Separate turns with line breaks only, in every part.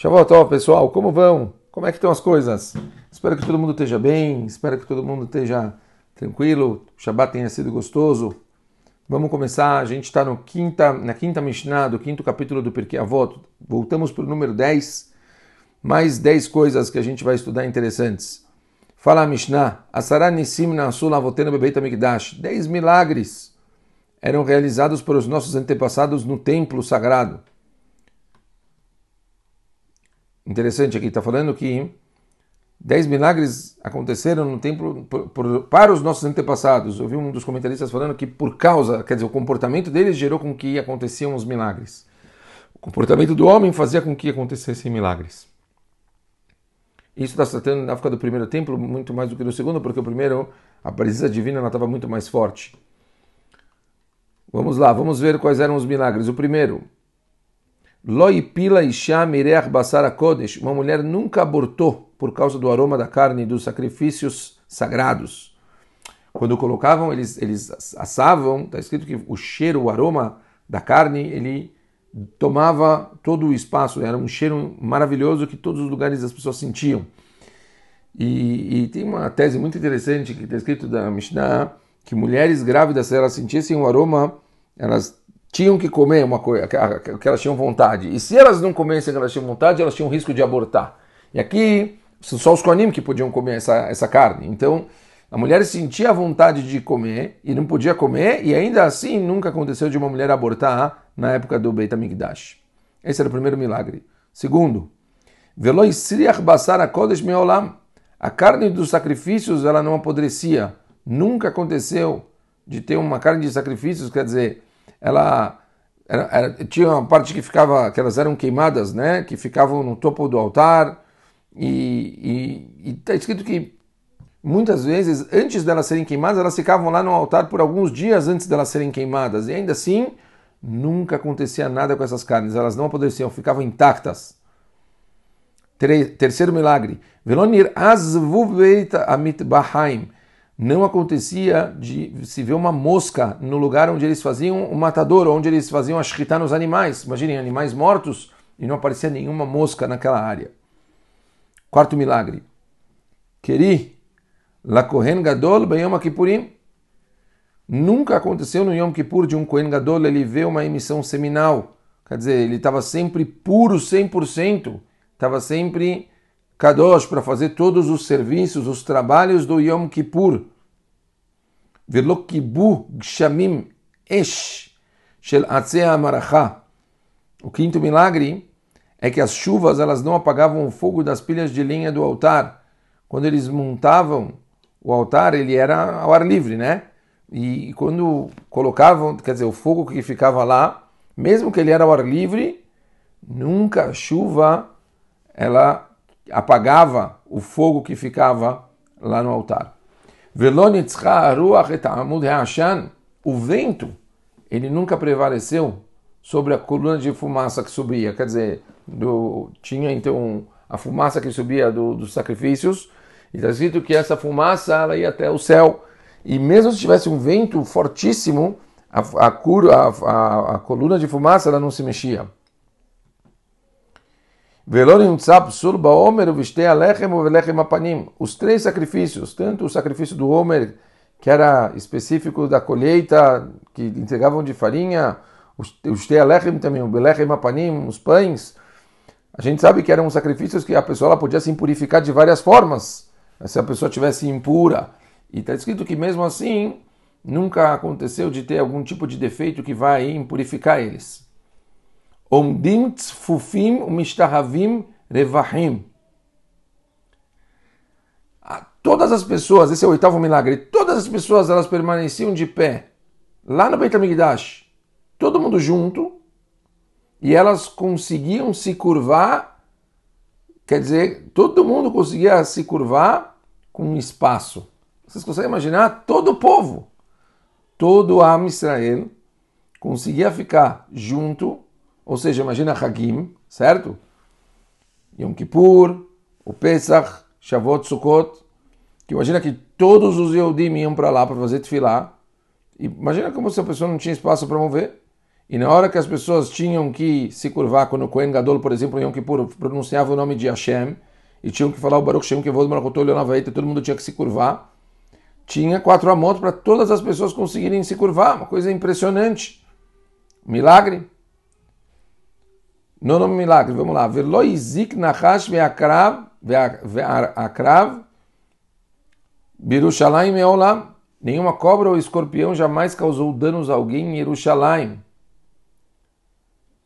Shavuot pessoal, como vão? Como é que estão as coisas? Espero que todo mundo esteja bem, espero que todo mundo esteja tranquilo, o Shabbat tenha sido gostoso. Vamos começar, a gente está quinta, na quinta Mishnah, do quinto capítulo do Pirkei Avot. Voltamos para o número 10, mais 10 coisas que a gente vai estudar interessantes. Fala Mishnah, Asara Nissim Nasul Avotena Bebeit Amigdash. 10 milagres eram realizados por os nossos antepassados no templo sagrado. Interessante aqui, está falando que dez milagres aconteceram no templo por, por, para os nossos antepassados. Eu vi um dos comentaristas falando que por causa, quer dizer, o comportamento deles gerou com que aconteciam os milagres. O comportamento do homem fazia com que acontecessem milagres. Isso está tratando na época do primeiro templo muito mais do que do segundo, porque o primeiro, a presença divina estava muito mais forte. Vamos lá, vamos ver quais eram os milagres. O primeiro, Loipila Isha Mireach Basara Kodesh. Uma mulher nunca abortou por causa do aroma da carne e dos sacrifícios sagrados. Quando colocavam, eles, eles assavam, está escrito que o cheiro, o aroma da carne, ele tomava todo o espaço, era um cheiro maravilhoso que todos os lugares as pessoas sentiam. E, e tem uma tese muito interessante que está escrito da Mishnah, que mulheres grávidas, se elas sentissem o aroma, elas tinham que comer uma coisa que elas tinham vontade. E se elas não comessem que elas tinham vontade, elas tinham risco de abortar. E aqui só os Koanim que podiam comer essa, essa carne. Então a mulher sentia a vontade de comer e não podia comer, e ainda assim nunca aconteceu de uma mulher abortar na época do Beit HaMikdash. Esse era o primeiro milagre. Segundo. A carne dos sacrifícios ela não apodrecia. Nunca aconteceu de ter uma carne de sacrifícios, quer dizer, ela era, era, tinha uma parte que ficava, que elas eram queimadas, né? Que ficavam no topo do altar. E está escrito que muitas vezes antes delas serem queimadas elas ficavam lá no altar por alguns dias antes delas serem queimadas. E ainda assim nunca acontecia nada com essas carnes, elas não apodreciam, ficavam intactas. Terceiro milagre, Velonir azvuveita amit bahaim não acontecia de se ver uma mosca no lugar onde eles faziam o matador, onde eles faziam a shkita nos animais. Imaginem, animais mortos e não aparecia nenhuma mosca naquela área. Quarto milagre. Keri, la Kohen Gadol Yom Kippurim. Nunca aconteceu no Yom Kippur de um Kohen Gadol ele ver uma emissão seminal. Quer dizer, ele estava sempre puro 100%, estava sempre Kadosh para fazer todos os serviços, os trabalhos do Yom Kippur. Velokibu gshamim esh shel atzea maracha. O quinto milagre é que as chuvas elas não apagavam o fogo das pilhas de lenha do altar. Quando eles montavam o altar, ele era ao ar livre, né? E quando colocavam, quer dizer, o fogo que ficava lá, mesmo que ele era ao ar livre, nunca a chuva ela apagava o fogo que ficava lá no altar. O vento, ele nunca prevaleceu sobre a coluna de fumaça que subia. Quer dizer, do, tinha então a fumaça que subia do, dos sacrifícios, e está escrito que essa fumaça ela ia até o céu. E mesmo se tivesse um vento fortíssimo, a, a, a, a, coluna de fumaça ela não se mexia. Os três sacrifícios, tanto o sacrifício do Homer, que era específico da colheita, que entregavam de farinha, o Shtei Alechem também, o os pães, a gente sabe que eram sacrifícios que a pessoa podia se impurificar de várias formas, se a pessoa tivesse impura. E está escrito que mesmo assim, nunca aconteceu de ter algum tipo de defeito que vai impurificar eles. Omdim tzfufim umishtahavim revahim. Todas as pessoas, esse é o oitavo milagre, todas as pessoas elas permaneciam de pé lá no Beit HaMikdash, todo mundo junto, e elas conseguiam se curvar, quer dizer, todo mundo conseguia se curvar com um espaço. Vocês conseguem imaginar? Todo o povo, todo o Am Israel conseguia ficar junto ou seja, imagina Hagim, certo? Yom Kippur, o Pesach, Shavuot, Sukkot, que imagina que todos os Yehudim iam para lá para fazer tefilá. Imagina como se a pessoa não tinha espaço para mover. E na hora que as pessoas tinham que se curvar, quando o Kohen Gadol, por exemplo, em Yom Kippur, pronunciava o nome de Hashem, e tinham que falar o Baruch Shem Kevod Malchutol Leonavaita, todo mundo tinha que se curvar, tinha quatro amot para todas as pessoas conseguirem se curvar, uma coisa impressionante. Milagre. Não nome milagre, vamos lá. Veloizik nachash ve'akrav ve'akrav Birushalayim me'olam. Nenhuma cobra ou escorpião jamais causou danos a alguém em Jerusalém.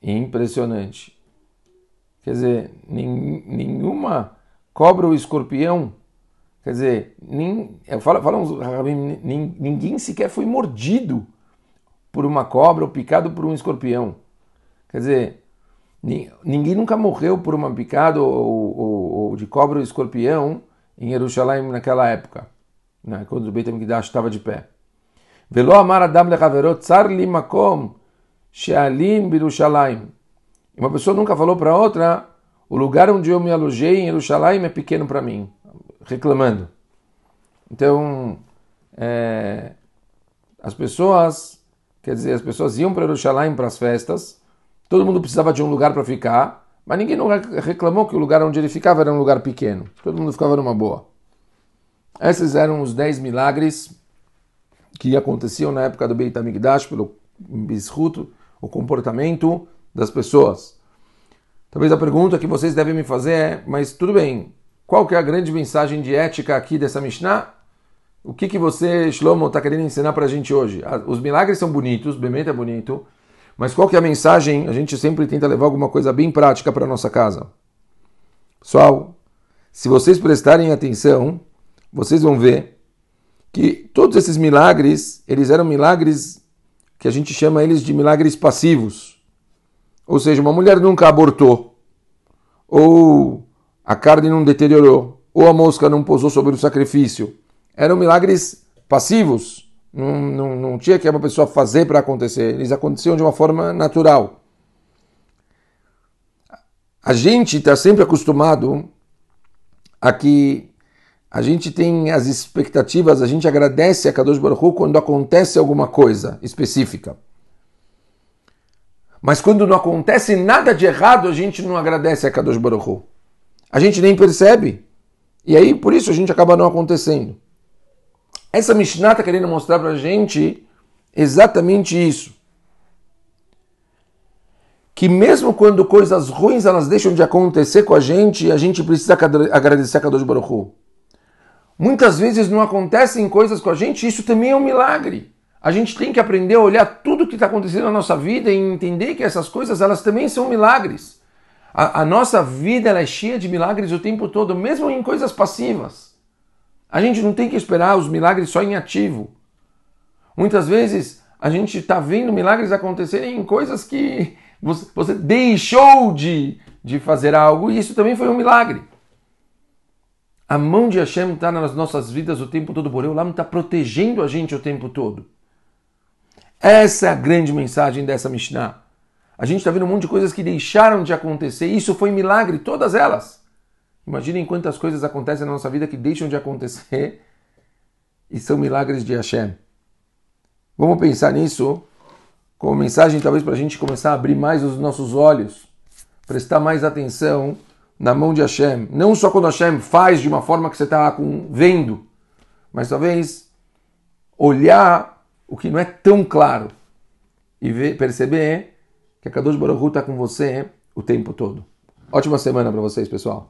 Impressionante. Quer dizer, nenhuma cobra ou escorpião, quer dizer, nem, fala, fala uns, ninguém sequer foi mordido por uma cobra ou picado por um escorpião. Quer dizer, ninguém nunca morreu por uma picada ou, ou, ou de cobra ou escorpião em Jerusalém naquela época, né, quando o Beit HaMikdash estava de pé. Velo amar adam makom she'alim birushalayim. Uma pessoa nunca falou para outra, o lugar onde eu me alojei em Jerusalém é pequeno para mim, reclamando. Então, é, as pessoas, quer dizer, as pessoas iam para Jerusalém para as festas, todo mundo precisava de um lugar para ficar, mas ninguém reclamou que o lugar onde ele ficava era um lugar pequeno. Todo mundo ficava numa boa. Esses eram os dez milagres que aconteciam na época do Beit HaMikdash pelo Bishut, o comportamento das pessoas. Talvez a pergunta que vocês devem me fazer é, mas tudo bem, qual que é a grande mensagem de ética aqui dessa Mishnah? O que, que você, Shlomo, está querendo ensinar para a gente hoje? Os milagres são bonitos, Bemet é bonito, mas qual que é a mensagem? A gente sempre tenta levar alguma coisa bem prática para nossa casa. Pessoal, se vocês prestarem atenção, vocês vão ver que todos esses milagres, eles eram milagres que a gente chama eles de milagres passivos. Ou seja, uma mulher nunca abortou, ou a carne não deteriorou, ou a mosca não pousou sobre o sacrifício. Eram milagres passivos. Não, não, não tinha que uma pessoa fazer para acontecer. Eles aconteciam de uma forma natural. A gente está sempre acostumado a que a gente tem as expectativas, a gente agradece a Kadosh Baruch Hu quando acontece alguma coisa específica. Mas quando não acontece nada de errado, a gente não agradece a Kadosh Baruch Hu. A gente nem percebe. E aí, por isso, a gente acaba não acontecendo. Essa Mishnah está querendo mostrar para a gente exatamente isso. Que mesmo quando coisas ruins elas deixam de acontecer com a gente, a gente precisa agradecer a Kadosh Baruch Hu. Muitas vezes não acontecem coisas com a gente, isso também é um milagre. A gente tem que aprender a olhar tudo que está acontecendo na nossa vida e entender que essas coisas elas também são milagres. A, a nossa vida é cheia de milagres o tempo todo, mesmo em coisas passivas. A gente não tem que esperar os milagres só em ativo. Muitas vezes a gente está vendo milagres acontecerem em coisas que você, deixou de, de fazer algo e isso também foi um milagre. A mão de Hashem está nas nossas vidas o tempo todo, Boreu Lam está protegendo a gente o tempo todo. Essa é a grande mensagem dessa Mishnah. A gente está vendo um monte de coisas que deixaram de acontecer. Isso foi milagre, todas elas. Imaginem quantas coisas acontecem na nossa vida que deixam de acontecer e são milagres de Hashem. Vamos pensar nisso como mensagem, talvez, para a gente começar a abrir mais os nossos olhos, prestar mais atenção na mão de Hashem. Não só quando Hashem faz de uma forma que você está vendo, mas talvez olhar o que não é tão claro e ver, perceber que a Kadosh Baruch está com você o tempo todo. Ótima semana para vocês, pessoal.